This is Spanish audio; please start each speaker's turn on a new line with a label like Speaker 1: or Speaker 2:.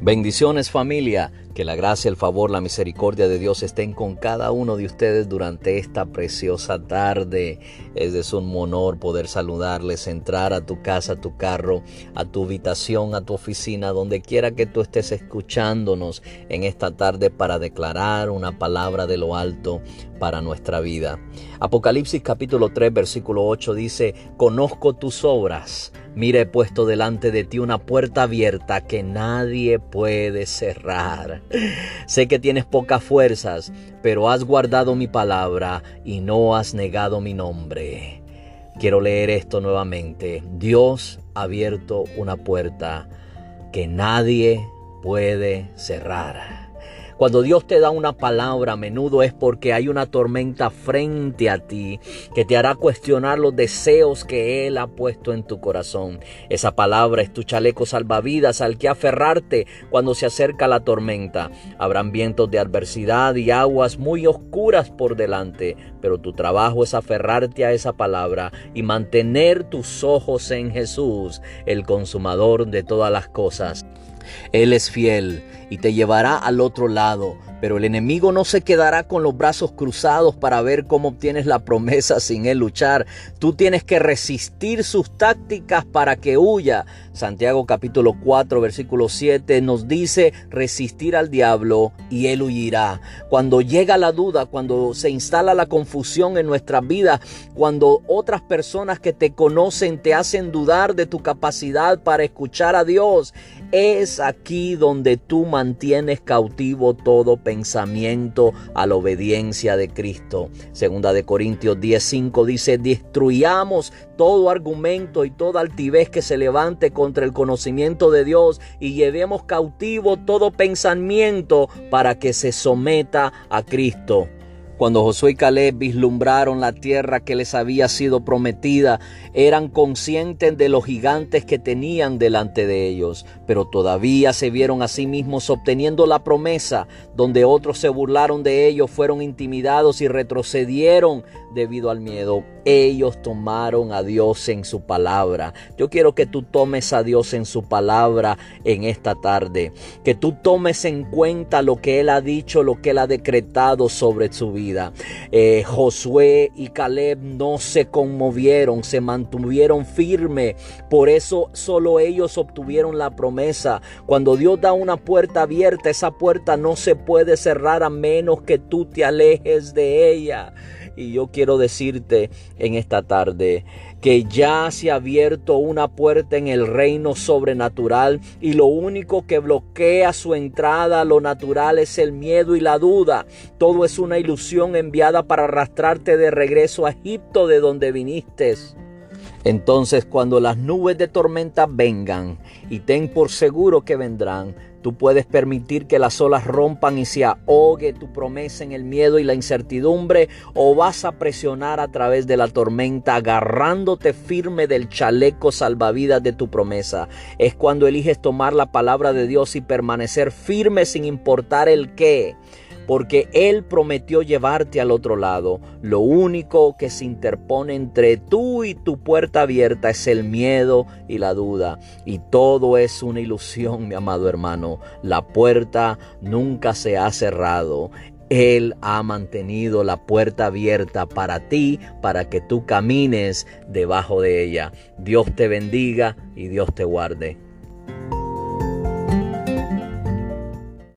Speaker 1: Bendiciones familia, que la gracia, el favor, la misericordia de Dios estén con cada uno de ustedes durante esta preciosa tarde. Es un honor poder saludarles, entrar a tu casa, a tu carro, a tu habitación, a tu oficina, donde quiera que tú estés escuchándonos en esta tarde para declarar una palabra de lo alto para nuestra vida. Apocalipsis capítulo 3 versículo 8 dice, conozco tus obras Mira, he puesto delante de ti una puerta abierta que nadie puede cerrar. Sé que tienes pocas fuerzas, pero has guardado mi palabra y no has negado mi nombre. Quiero leer esto nuevamente. Dios ha abierto una puerta que nadie puede cerrar. Cuando Dios te da una palabra a menudo es porque hay una tormenta frente a ti que te hará cuestionar los deseos que Él ha puesto en tu corazón. Esa palabra es tu chaleco salvavidas al que aferrarte cuando se acerca la tormenta. Habrán vientos de adversidad y aguas muy oscuras por delante, pero tu trabajo es aferrarte a esa palabra y mantener tus ojos en Jesús, el consumador de todas las cosas. Él es fiel y te llevará al otro lado pero el enemigo no se quedará con los brazos cruzados para ver cómo obtienes la promesa sin él luchar. Tú tienes que resistir sus tácticas para que huya. Santiago capítulo 4 versículo 7 nos dice resistir al diablo y él huirá. Cuando llega la duda, cuando se instala la confusión en nuestra vida, cuando otras personas que te conocen te hacen dudar de tu capacidad para escuchar a Dios, es aquí donde tú mantienes cautivo todo pensamiento a la obediencia de Cristo. Segunda de Corintios 10:5 dice, "Destruyamos todo argumento y toda altivez que se levante contra el conocimiento de Dios y llevemos cautivo todo pensamiento para que se someta a Cristo." Cuando Josué y Caleb vislumbraron la tierra que les había sido prometida, eran conscientes de los gigantes que tenían delante de ellos, pero todavía se vieron a sí mismos obteniendo la promesa, donde otros se burlaron de ellos, fueron intimidados y retrocedieron debido al miedo. Ellos tomaron a Dios en su palabra. Yo quiero que tú tomes a Dios en su palabra en esta tarde. Que tú tomes en cuenta lo que Él ha dicho, lo que Él ha decretado sobre su vida. Eh, Josué y Caleb no se conmovieron, se mantuvieron firmes. Por eso solo ellos obtuvieron la promesa. Cuando Dios da una puerta abierta, esa puerta no se puede cerrar a menos que tú te alejes de ella. Y yo quiero decirte en esta tarde que ya se ha abierto una puerta en el reino sobrenatural y lo único que bloquea su entrada a lo natural es el miedo y la duda. Todo es una ilusión enviada para arrastrarte de regreso a Egipto de donde viniste. Entonces cuando las nubes de tormenta vengan y ten por seguro que vendrán, Tú puedes permitir que las olas rompan y se ahogue tu promesa en el miedo y la incertidumbre o vas a presionar a través de la tormenta agarrándote firme del chaleco salvavidas de tu promesa. Es cuando eliges tomar la palabra de Dios y permanecer firme sin importar el qué porque Él prometió llevarte al otro lado. Lo único que se interpone entre tú y tu puerta abierta es el miedo y la duda. Y todo es una ilusión, mi amado hermano. La puerta nunca se ha cerrado. Él ha mantenido la puerta abierta para ti, para que tú camines debajo de ella. Dios te bendiga y Dios te guarde.